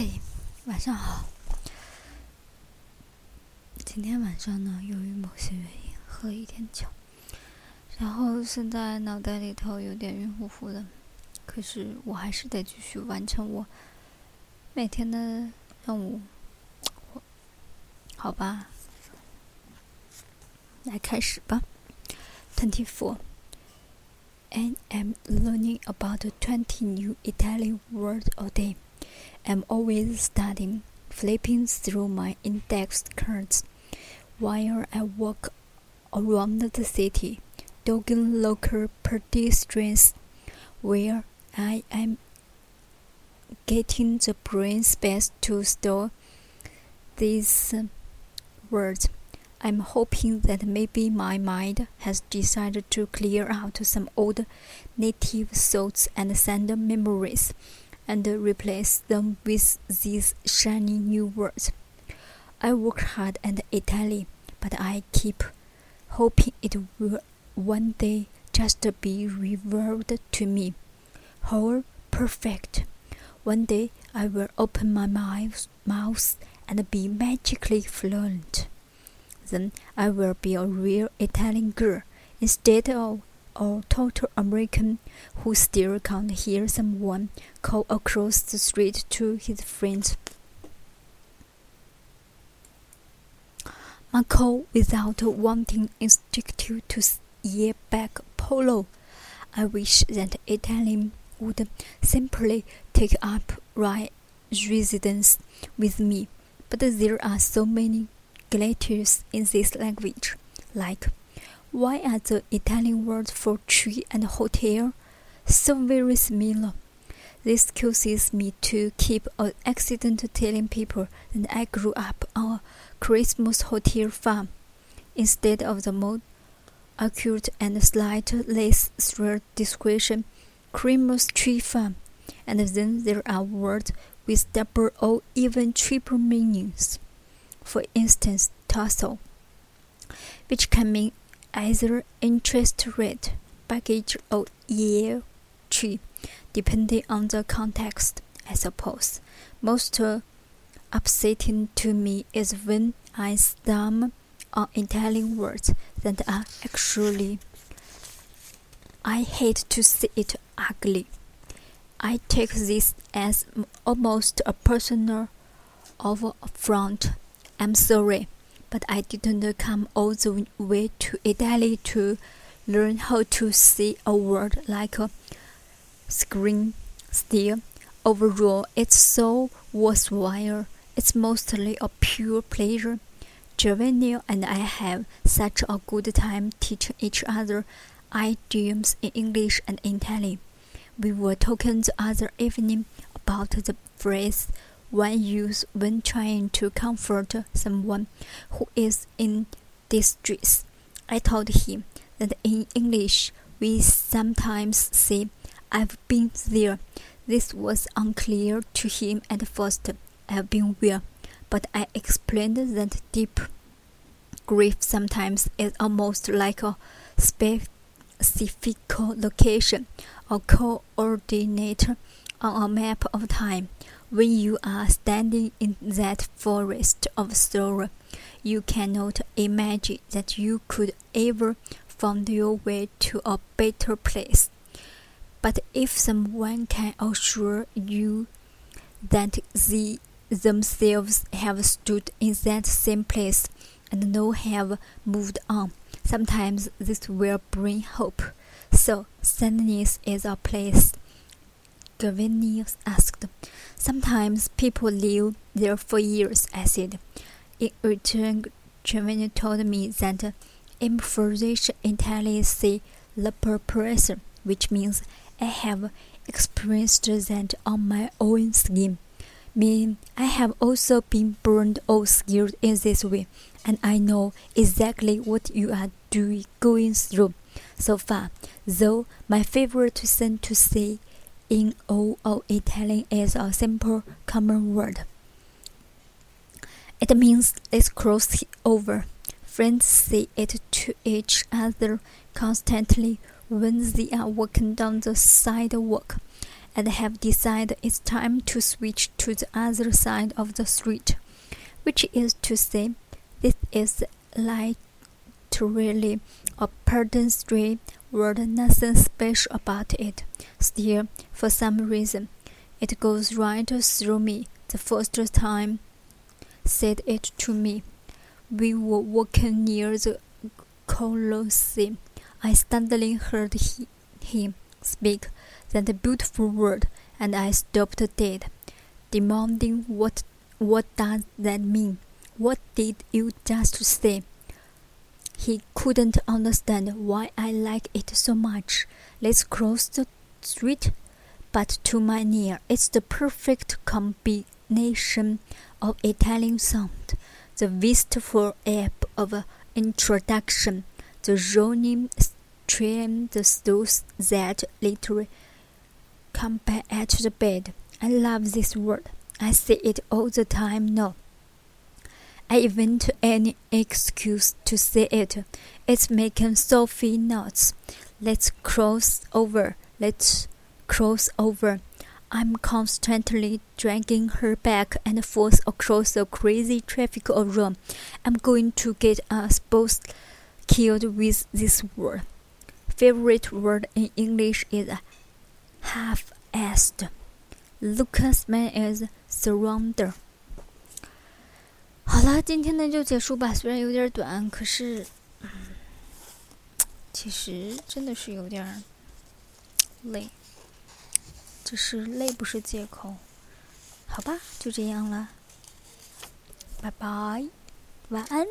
嘿，晚上好。今天晚上呢，由于某些原因喝了一点酒，然后现在脑袋里头有点晕乎乎的。可是我还是得继续完成我每天的任务，好吧？来开始吧。Twenty four. And I'm learning about twenty new Italian words a day. I'm always studying, flipping through my index cards while I walk around the city, dogging local pedestrians where I am getting the brain space to store these uh, words. I'm hoping that maybe my mind has decided to clear out some old native thoughts and send memories and replace them with these shiny new words. I work hard at Italy, but I keep hoping it will one day just be revealed to me. Whole, perfect. One day I will open my mouth and be magically fluent. Then I will be a real Italian girl instead of or total American who still can't hear someone call across the street to his friends. Call without wanting instinctive to yell back polo. I wish that Italian would simply take up right residence with me, but there are so many glitches in this language, like why are the Italian words for tree and hotel so very similar? This causes me to keep an accident telling people that I grew up on a Christmas hotel farm instead of the more accurate and slightly less thrilled description Christmas tree farm. And then there are words with double or even triple meanings. For instance, tassel, which can mean either interest rate, baggage, or year tree, depending on the context, I suppose. Most upsetting to me is when I stumble on Italian words that are actually. I hate to see it ugly. I take this as almost a personal affront. I'm sorry but I didn't come all the way to Italy to learn how to say a word like a screen. Still, overall, it's so worthwhile. It's mostly a pure pleasure. Giovanni and I have such a good time teaching each other idioms in English and Italian. We were talking the other evening about the phrase one use when trying to comfort someone who is in distress. I told him that in English we sometimes say, I've been there. This was unclear to him at first. I've been where, but I explained that deep grief sometimes is almost like a specific location, a coordinate on a map of time. When you are standing in that forest of sorrow, you cannot imagine that you could ever find your way to a better place. But if someone can assure you that they themselves have stood in that same place and now have moved on, sometimes this will bring hope. So, sadness is a place. Giovanni asked. Sometimes people live there for years, I said. In return, Trevino told me that improvisation entirely la preparation, which means I have experienced that on my own skin. Meaning, I have also been burned or skilled in this way, and I know exactly what you are doing, going through so far. Though my favorite thing to say in all of Italian is a simple common word. It means let's cross over. Friends say it to each other constantly when they are walking down the sidewalk. and have decided it's time to switch to the other side of the street, which is to say, this is like literally a pedestrian word, nothing special about it. Still, for some reason, it goes right through me. The first time said it to me. We were walking near the Colosseum. I suddenly heard he, him speak that beautiful word, and I stopped dead, demanding what what does that mean? What did you just say? He couldn't understand why I like it so much. Let's cross the street. But to my ear, it's the perfect combination of Italian sound, the wistful air of introduction, the rolling stream, the stools that literally come back at the bed. I love this word. I say it all the time now. I invent any excuse to say it. It's making Sophie nuts. Let's cross over. Let's cross over. I'm constantly dragging her back and forth across the crazy traffic of Rome. I'm going to get us both killed with this word. Favorite word in English is half-assed. Lucas man is surrender. 好了，今天呢就结束吧。虽然有点短，可是，其实真的是有点累。只是累不是借口。好吧，就这样了。拜拜，晚安。